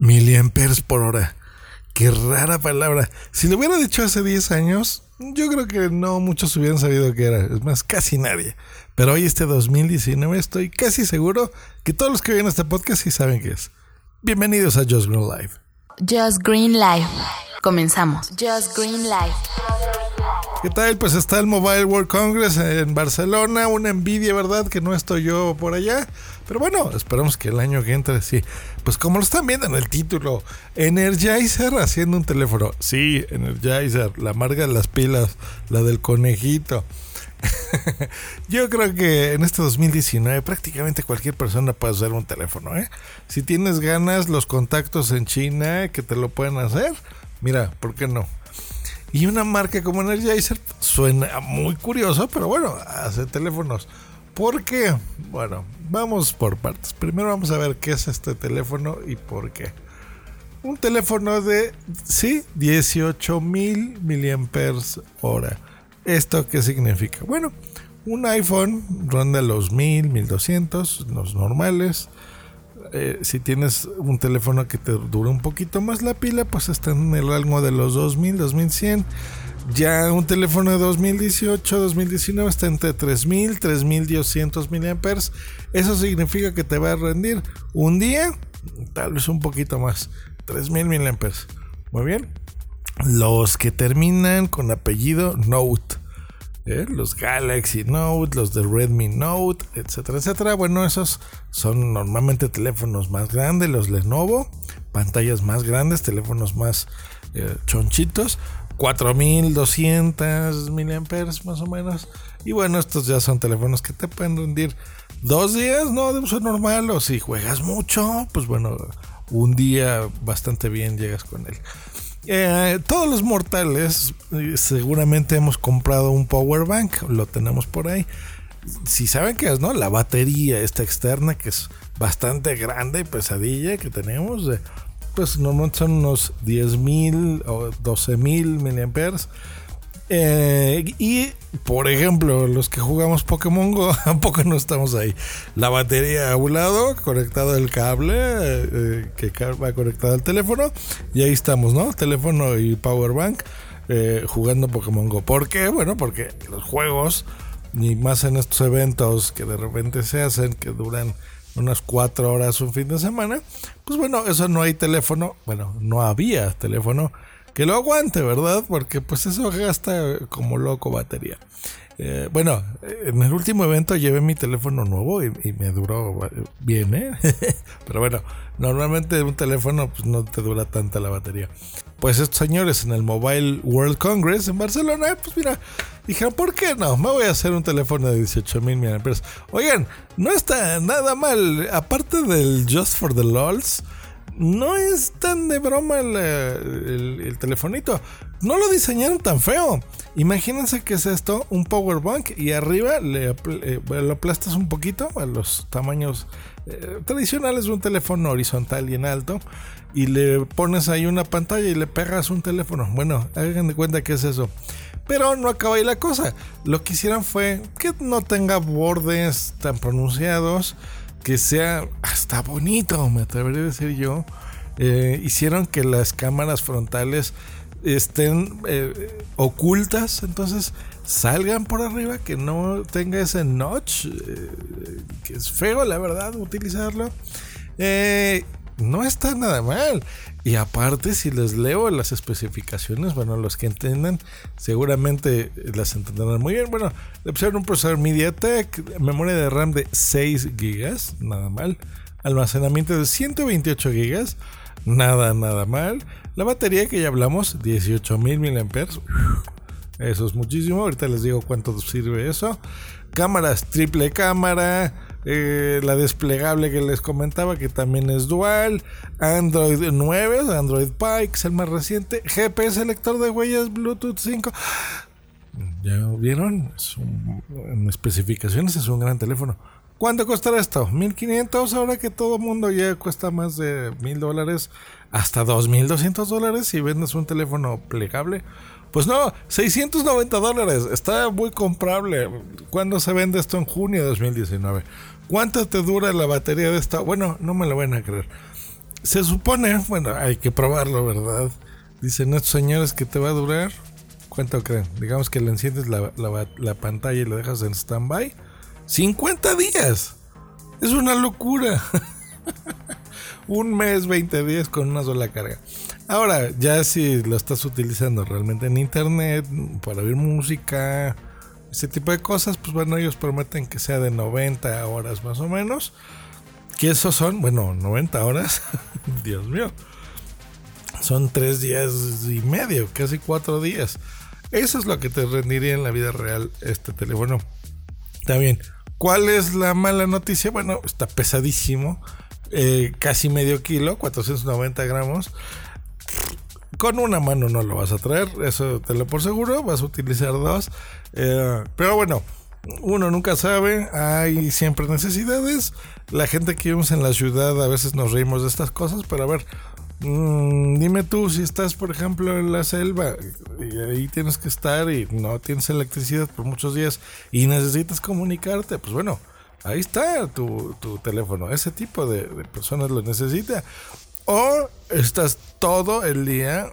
Miliamperes por hora. Qué rara palabra. Si lo hubiera dicho hace 10 años, yo creo que no muchos hubieran sabido qué era. Es más, casi nadie. Pero hoy, este 2019, estoy casi seguro que todos los que ven este podcast sí saben qué es. Bienvenidos a Just Green Live. Just Green Live. Comenzamos. Just Green Live. ¿Qué tal? Pues está el Mobile World Congress en Barcelona, una envidia, ¿verdad? Que no estoy yo por allá. Pero bueno, esperamos que el año que entre, sí. Pues como lo están viendo en el título, Energizer haciendo un teléfono. Sí, Energizer, la marca de las pilas, la del conejito. Yo creo que en este 2019 prácticamente cualquier persona puede hacer un teléfono. ¿eh? Si tienes ganas, los contactos en China que te lo pueden hacer, mira, ¿por qué no? Y una marca como Energizer suena muy curioso, pero bueno, hace teléfonos. ¿Por qué? Bueno, vamos por partes. Primero vamos a ver qué es este teléfono y por qué. Un teléfono de, sí, 18 mil miliamperes hora. ¿Esto qué significa? Bueno, un iPhone ronda los 1000, 1200, los normales. Eh, si tienes un teléfono que te dura un poquito más la pila, pues está en el rango de los 2000, 2100. Ya un teléfono de 2018, 2019 está entre 3000, 3200 miliamperes. Eso significa que te va a rendir un día, tal vez un poquito más, 3000 miliamperes. Muy bien. Los que terminan con apellido Note. ¿Eh? Los Galaxy Note, los de Redmi Note, etcétera, etcétera. Bueno, esos son normalmente teléfonos más grandes, los Lenovo, pantallas más grandes, teléfonos más eh, chonchitos, 4200 miliamperes más o menos. Y bueno, estos ya son teléfonos que te pueden rendir dos días, ¿no? De uso normal. O si juegas mucho, pues bueno, un día bastante bien llegas con él. Eh, todos los mortales eh, seguramente hemos comprado un power bank, lo tenemos por ahí. Si saben qué es, ¿no? La batería esta externa que es bastante grande y pesadilla que tenemos, pues normalmente son unos 10.000 o 12.000 miliamperes. Eh, y por ejemplo, los que jugamos Pokémon Go, ¿a poco no estamos ahí? La batería a un lado, conectado el cable eh, que va conectado al teléfono, y ahí estamos, ¿no? Teléfono y power bank eh, jugando Pokémon Go. ¿Por qué? Bueno, porque los juegos, ni más en estos eventos que de repente se hacen, que duran unas cuatro horas un fin de semana, pues bueno, eso no hay teléfono, bueno, no había teléfono que lo aguante, ¿verdad? Porque pues eso gasta como loco batería. Eh, bueno, en el último evento llevé mi teléfono nuevo y, me duró bien, ¿eh? Pero bueno, normalmente un teléfono pues, no te dura tanta la batería. Pues estos señores en el Mobile World Congress en Barcelona, pues mira, dijeron, ¿por qué no? Me voy a hacer un teléfono de 18 mil millones. Oigan, no está nada mal. Aparte del Just for the LOLs, no es tan de broma el, telefonito. No lo diseñaron tan feo. Imagínense que es esto, un power bank y arriba le, eh, lo aplastas un poquito a los tamaños eh, tradicionales de un teléfono horizontal y en alto y le pones ahí una pantalla y le pegas un teléfono. Bueno, hagan de cuenta que es eso. Pero no acaba ahí la cosa. Lo que hicieron fue que no tenga bordes tan pronunciados que sea hasta bonito, me atrevería a decir yo. Eh, hicieron que las cámaras frontales estén eh, ocultas, entonces salgan por arriba, que no tenga ese notch, eh, que es feo, la verdad, utilizarlo. No está nada mal. Y aparte, si les leo las especificaciones, bueno, los que entiendan, seguramente las entenderán muy bien. Bueno, le pusieron un procesador MediaTek, memoria de RAM de 6 GB, nada mal. Almacenamiento de 128 GB, nada, nada mal. La batería que ya hablamos, 18.000 mAh. Eso es muchísimo. Ahorita les digo cuánto sirve eso. Cámaras, triple cámara eh, la desplegable que les comentaba, que también es dual, Android 9, Android Pie, es el más reciente, GPS lector de huellas, Bluetooth 5. Ya vieron, en especificaciones es un gran teléfono. ¿Cuánto costará esto? 1500 ahora que todo el mundo ya cuesta más de 1000 dólares hasta 2200 dólares si vendes un teléfono plegable. Pues no, 690 dólares. Está muy comprable. ¿Cuándo se vende esto? En junio de 2019. ¿Cuánto te dura la batería de esta? Bueno, no me lo van a creer. Se supone, bueno, hay que probarlo, ¿verdad? Dicen estos señores que te va a durar. ¿Cuánto creen? Digamos que le enciendes la, la pantalla y lo dejas en stand-by. 50 días. Es una locura. Un mes, 20 días con una sola carga. Ahora, ya si lo estás utilizando realmente en internet, para oír música, ese tipo de cosas, pues bueno, ellos prometen que sea de 90 horas más o menos. Que esos son, bueno, 90 horas. Dios mío. Son 3 días y medio, casi 4 días. Eso es lo que te rendiría en la vida real este teléfono. Está bien. ¿Cuál es la mala noticia? Bueno, está pesadísimo. Eh, casi medio kilo, 490 gramos. Con una mano no lo vas a traer, eso te lo por seguro, vas a utilizar dos. Eh, pero bueno, uno nunca sabe, hay siempre necesidades. La gente que vivimos en la ciudad a veces nos reímos de estas cosas, pero a ver, mm, dime tú si estás, por ejemplo, en la selva y ahí tienes que estar y no tienes electricidad por muchos días y necesitas comunicarte, pues bueno, ahí está tu, teléfono. Ese tipo de, personas lo necesita. O estás todo el día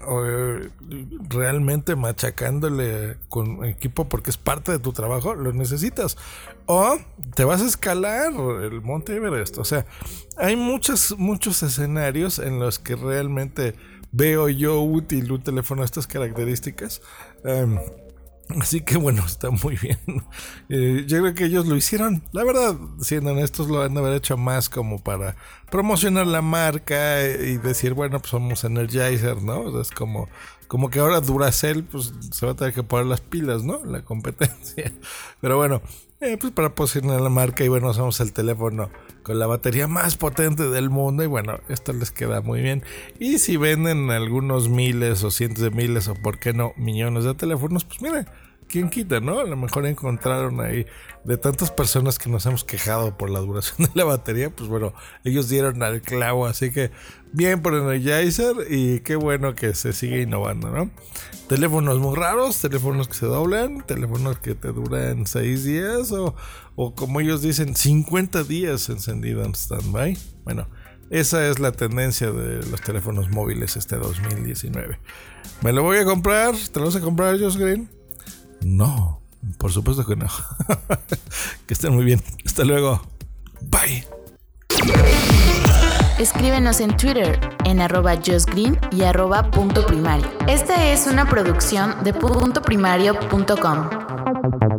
realmente machacándole con equipo porque es parte de tu trabajo, lo necesitas. O te vas a escalar el Monte Everest. O sea, hay muchos, muchos escenarios en los que realmente veo yo útil un teléfono de estas características. Em, Así que bueno, está muy bien. Eh, yo creo que ellos lo hicieron, la verdad, siendo honestos, lo han de haber hecho más como para promocionar la marca y decir, bueno, pues somos Energizer, ¿no? es como, como que ahora Duracell, pues se va a tener que poner las pilas, ¿no? La competencia. Pero bueno, eh, pues para posicionar la marca y bueno, somos el teléfono con la batería más potente del mundo y bueno, esto les queda muy bien. Y si venden algunos miles o cientos de miles o por qué no millones de teléfonos, pues miren, quién quita, ¿no? A lo mejor encontraron ahí de tantas personas que nos hemos quejado por la duración de la batería, pues bueno, ellos dieron al clavo, así que bien por Energizer y qué bueno que se sigue innovando, ¿no? Teléfonos muy raros, teléfonos que se doblan, teléfonos que te duran 6 días o, o como ellos dicen 50 días encendido en standby. Bueno, esa es la tendencia de los teléfonos móviles este 2019. ¿Me lo voy a comprar? ¿Te lo vas a comprar, Josh Green? No, por supuesto que no. que estén muy bien. Hasta luego. Bye. Escríbenos en Twitter en arroba justgreen y arroba punto primario. Esta es una producción de puntoprimario.com.